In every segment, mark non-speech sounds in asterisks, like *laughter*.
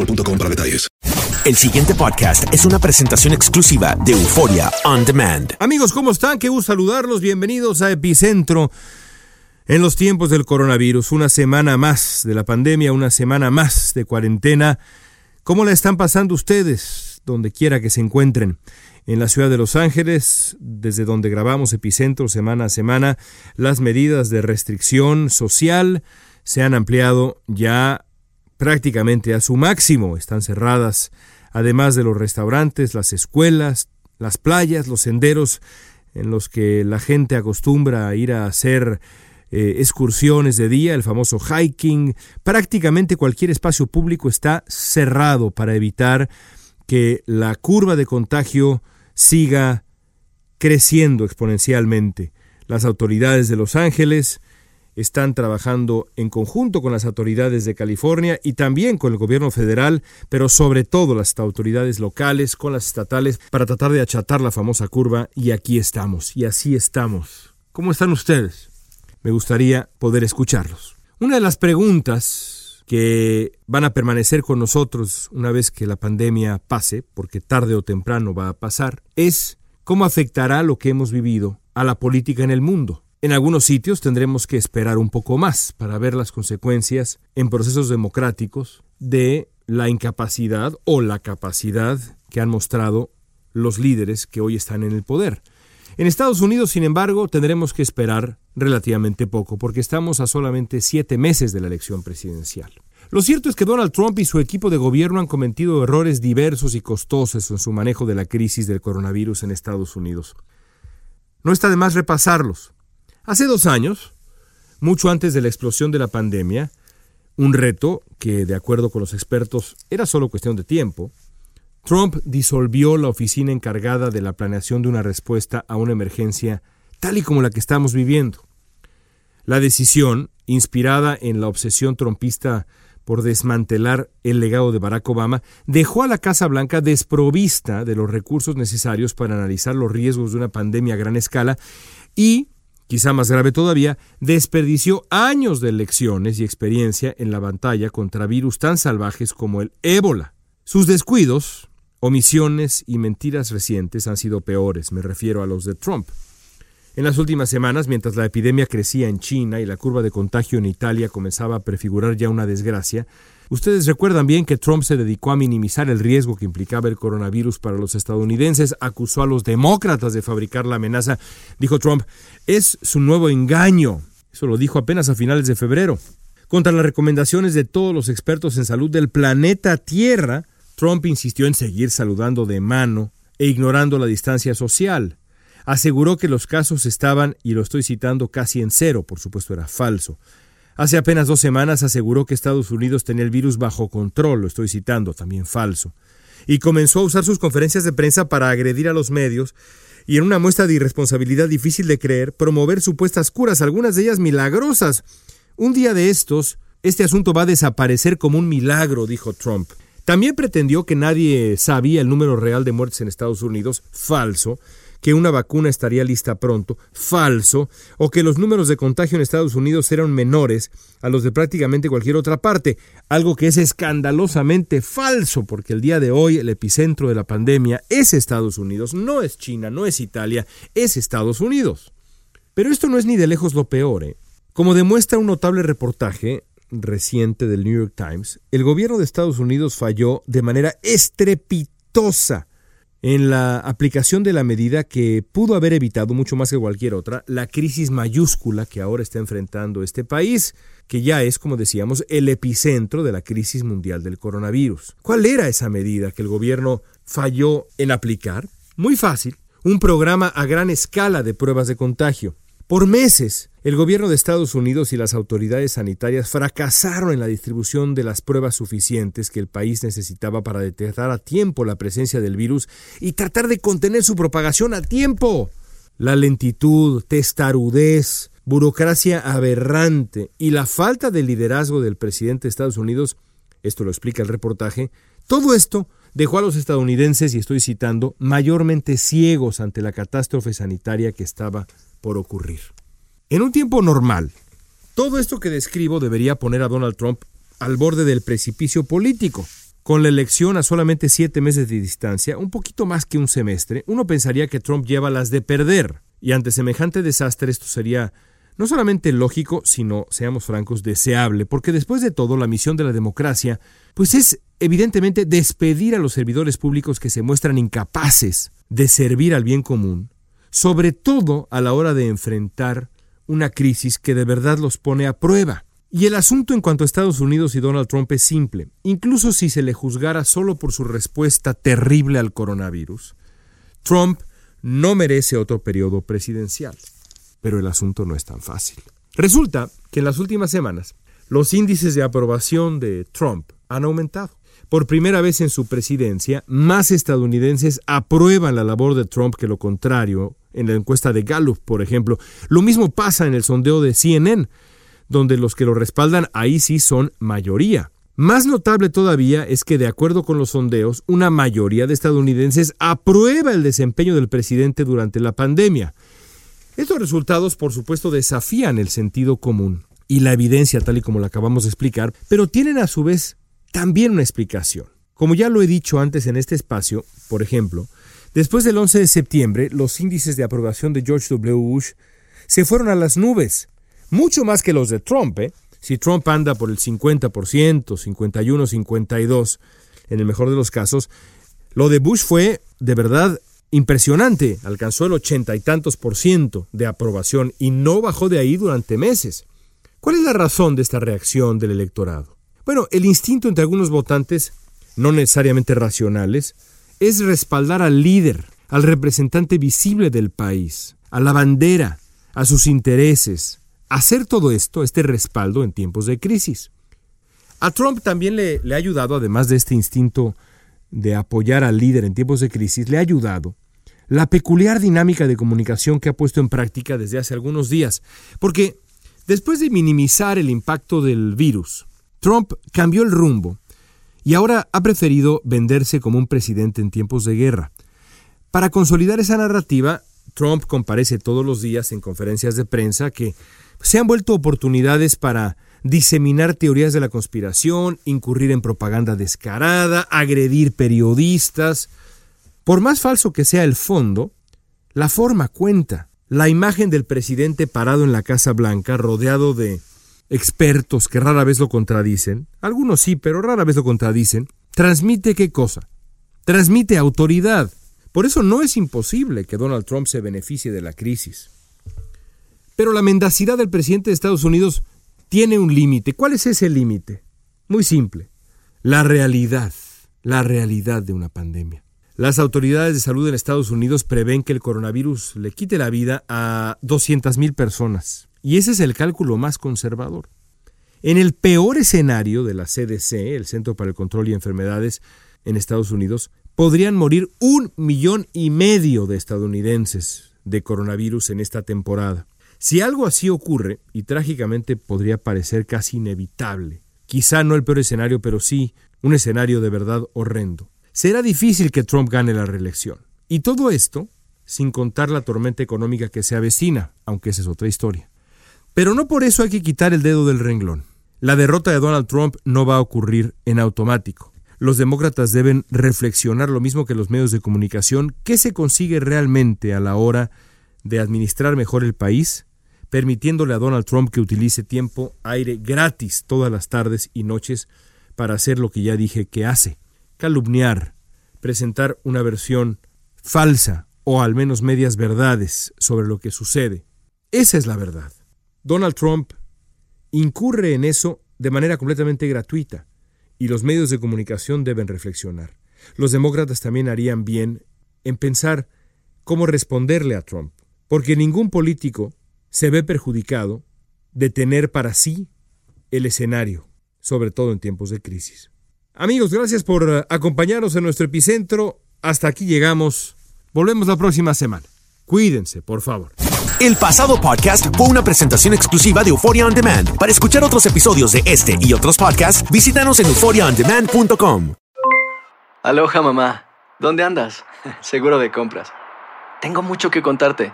boostmobile.com para detalles. El siguiente podcast es una presentación exclusiva de Euforia On Demand. Amigos, ¿cómo están? Qué gusto saludarlos. Bienvenidos a Epicentro. En los tiempos del coronavirus, una semana más de la pandemia, una semana más de cuarentena. ¿Cómo la están pasando ustedes, donde quiera que se encuentren? En la ciudad de Los Ángeles, desde donde grabamos Epicentro semana a semana, las medidas de restricción social se han ampliado ya prácticamente a su máximo. Están cerradas, además de los restaurantes, las escuelas, las playas, los senderos en los que la gente acostumbra a ir a hacer eh, excursiones de día, el famoso hiking. Prácticamente cualquier espacio público está cerrado para evitar que la curva de contagio siga creciendo exponencialmente. Las autoridades de Los Ángeles, están trabajando en conjunto con las autoridades de California y también con el gobierno federal, pero sobre todo las autoridades locales, con las estatales, para tratar de achatar la famosa curva y aquí estamos, y así estamos. ¿Cómo están ustedes? Me gustaría poder escucharlos. Una de las preguntas que van a permanecer con nosotros una vez que la pandemia pase, porque tarde o temprano va a pasar, es cómo afectará lo que hemos vivido a la política en el mundo. En algunos sitios tendremos que esperar un poco más para ver las consecuencias en procesos democráticos de la incapacidad o la capacidad que han mostrado los líderes que hoy están en el poder. En Estados Unidos, sin embargo, tendremos que esperar relativamente poco, porque estamos a solamente siete meses de la elección presidencial. Lo cierto es que Donald Trump y su equipo de gobierno han cometido errores diversos y costosos en su manejo de la crisis del coronavirus en Estados Unidos. No está de más repasarlos. Hace dos años, mucho antes de la explosión de la pandemia, un reto que, de acuerdo con los expertos, era solo cuestión de tiempo, Trump disolvió la oficina encargada de la planeación de una respuesta a una emergencia tal y como la que estamos viviendo. La decisión, inspirada en la obsesión trumpista por desmantelar el legado de Barack Obama, dejó a la Casa Blanca desprovista de los recursos necesarios para analizar los riesgos de una pandemia a gran escala y quizá más grave todavía, desperdició años de elecciones y experiencia en la batalla contra virus tan salvajes como el ébola. Sus descuidos, omisiones y mentiras recientes han sido peores, me refiero a los de Trump. En las últimas semanas, mientras la epidemia crecía en China y la curva de contagio en Italia comenzaba a prefigurar ya una desgracia, Ustedes recuerdan bien que Trump se dedicó a minimizar el riesgo que implicaba el coronavirus para los estadounidenses, acusó a los demócratas de fabricar la amenaza. Dijo Trump, es su nuevo engaño. Eso lo dijo apenas a finales de febrero. Contra las recomendaciones de todos los expertos en salud del planeta Tierra, Trump insistió en seguir saludando de mano e ignorando la distancia social. Aseguró que los casos estaban, y lo estoy citando, casi en cero, por supuesto era falso. Hace apenas dos semanas aseguró que Estados Unidos tenía el virus bajo control, lo estoy citando, también falso. Y comenzó a usar sus conferencias de prensa para agredir a los medios y en una muestra de irresponsabilidad difícil de creer, promover supuestas curas, algunas de ellas milagrosas. Un día de estos, este asunto va a desaparecer como un milagro, dijo Trump. También pretendió que nadie sabía el número real de muertes en Estados Unidos, falso, que una vacuna estaría lista pronto, falso, o que los números de contagio en Estados Unidos eran menores a los de prácticamente cualquier otra parte, algo que es escandalosamente falso, porque el día de hoy el epicentro de la pandemia es Estados Unidos, no es China, no es Italia, es Estados Unidos. Pero esto no es ni de lejos lo peor. ¿eh? Como demuestra un notable reportaje reciente del New York Times, el gobierno de Estados Unidos falló de manera estrepitosa en la aplicación de la medida que pudo haber evitado mucho más que cualquier otra la crisis mayúscula que ahora está enfrentando este país, que ya es, como decíamos, el epicentro de la crisis mundial del coronavirus. ¿Cuál era esa medida que el gobierno falló en aplicar? Muy fácil, un programa a gran escala de pruebas de contagio. Por meses, el gobierno de Estados Unidos y las autoridades sanitarias fracasaron en la distribución de las pruebas suficientes que el país necesitaba para detectar a tiempo la presencia del virus y tratar de contener su propagación a tiempo. La lentitud, testarudez, burocracia aberrante y la falta de liderazgo del presidente de Estados Unidos, esto lo explica el reportaje, todo esto dejó a los estadounidenses, y estoy citando, mayormente ciegos ante la catástrofe sanitaria que estaba por ocurrir. En un tiempo normal, todo esto que describo debería poner a Donald Trump al borde del precipicio político. Con la elección a solamente siete meses de distancia, un poquito más que un semestre, uno pensaría que Trump lleva las de perder. Y ante semejante desastre esto sería no solamente lógico, sino, seamos francos, deseable, porque después de todo la misión de la democracia, pues es evidentemente despedir a los servidores públicos que se muestran incapaces de servir al bien común sobre todo a la hora de enfrentar una crisis que de verdad los pone a prueba. Y el asunto en cuanto a Estados Unidos y Donald Trump es simple, incluso si se le juzgara solo por su respuesta terrible al coronavirus. Trump no merece otro periodo presidencial. Pero el asunto no es tan fácil. Resulta que en las últimas semanas los índices de aprobación de Trump han aumentado. Por primera vez en su presidencia, más estadounidenses aprueban la labor de Trump que lo contrario, en la encuesta de Gallup, por ejemplo. Lo mismo pasa en el sondeo de CNN, donde los que lo respaldan ahí sí son mayoría. Más notable todavía es que, de acuerdo con los sondeos, una mayoría de estadounidenses aprueba el desempeño del presidente durante la pandemia. Estos resultados, por supuesto, desafían el sentido común y la evidencia tal y como la acabamos de explicar, pero tienen a su vez también una explicación. Como ya lo he dicho antes en este espacio, por ejemplo, Después del 11 de septiembre, los índices de aprobación de George W. Bush se fueron a las nubes, mucho más que los de Trump. ¿eh? Si Trump anda por el 50%, 51, 52, en el mejor de los casos, lo de Bush fue de verdad impresionante, alcanzó el ochenta y tantos por ciento de aprobación y no bajó de ahí durante meses. ¿Cuál es la razón de esta reacción del electorado? Bueno, el instinto entre algunos votantes, no necesariamente racionales, es respaldar al líder, al representante visible del país, a la bandera, a sus intereses. Hacer todo esto, este respaldo en tiempos de crisis. A Trump también le, le ha ayudado, además de este instinto de apoyar al líder en tiempos de crisis, le ha ayudado la peculiar dinámica de comunicación que ha puesto en práctica desde hace algunos días. Porque después de minimizar el impacto del virus, Trump cambió el rumbo y ahora ha preferido venderse como un presidente en tiempos de guerra. Para consolidar esa narrativa, Trump comparece todos los días en conferencias de prensa que se han vuelto oportunidades para diseminar teorías de la conspiración, incurrir en propaganda descarada, agredir periodistas. Por más falso que sea el fondo, la forma cuenta. La imagen del presidente parado en la Casa Blanca, rodeado de expertos que rara vez lo contradicen, algunos sí, pero rara vez lo contradicen, transmite qué cosa? Transmite autoridad. Por eso no es imposible que Donald Trump se beneficie de la crisis. Pero la mendacidad del presidente de Estados Unidos tiene un límite. ¿Cuál es ese límite? Muy simple. La realidad, la realidad de una pandemia. Las autoridades de salud en Estados Unidos prevén que el coronavirus le quite la vida a 200.000 personas. Y ese es el cálculo más conservador. En el peor escenario de la CDC, el Centro para el Control y Enfermedades en Estados Unidos, podrían morir un millón y medio de estadounidenses de coronavirus en esta temporada. Si algo así ocurre, y trágicamente podría parecer casi inevitable, quizá no el peor escenario, pero sí un escenario de verdad horrendo, será difícil que Trump gane la reelección. Y todo esto sin contar la tormenta económica que se avecina, aunque esa es otra historia. Pero no por eso hay que quitar el dedo del renglón. La derrota de Donald Trump no va a ocurrir en automático. Los demócratas deben reflexionar lo mismo que los medios de comunicación, qué se consigue realmente a la hora de administrar mejor el país, permitiéndole a Donald Trump que utilice tiempo aire gratis todas las tardes y noches para hacer lo que ya dije que hace, calumniar, presentar una versión falsa o al menos medias verdades sobre lo que sucede. Esa es la verdad. Donald Trump incurre en eso de manera completamente gratuita y los medios de comunicación deben reflexionar. Los demócratas también harían bien en pensar cómo responderle a Trump, porque ningún político se ve perjudicado de tener para sí el escenario, sobre todo en tiempos de crisis. Amigos, gracias por eh, acompañarnos en nuestro epicentro. Hasta aquí llegamos. Volvemos la próxima semana. Cuídense, por favor. El pasado podcast fue una presentación exclusiva de Euphoria On Demand. Para escuchar otros episodios de este y otros podcasts, visítanos en euphoriaondemand.com. Aloha mamá, ¿dónde andas? *laughs* Seguro de compras. Tengo mucho que contarte.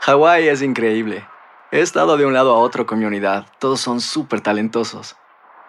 Hawái es increíble. He estado de un lado a otro con mi unidad. Todos son súper talentosos.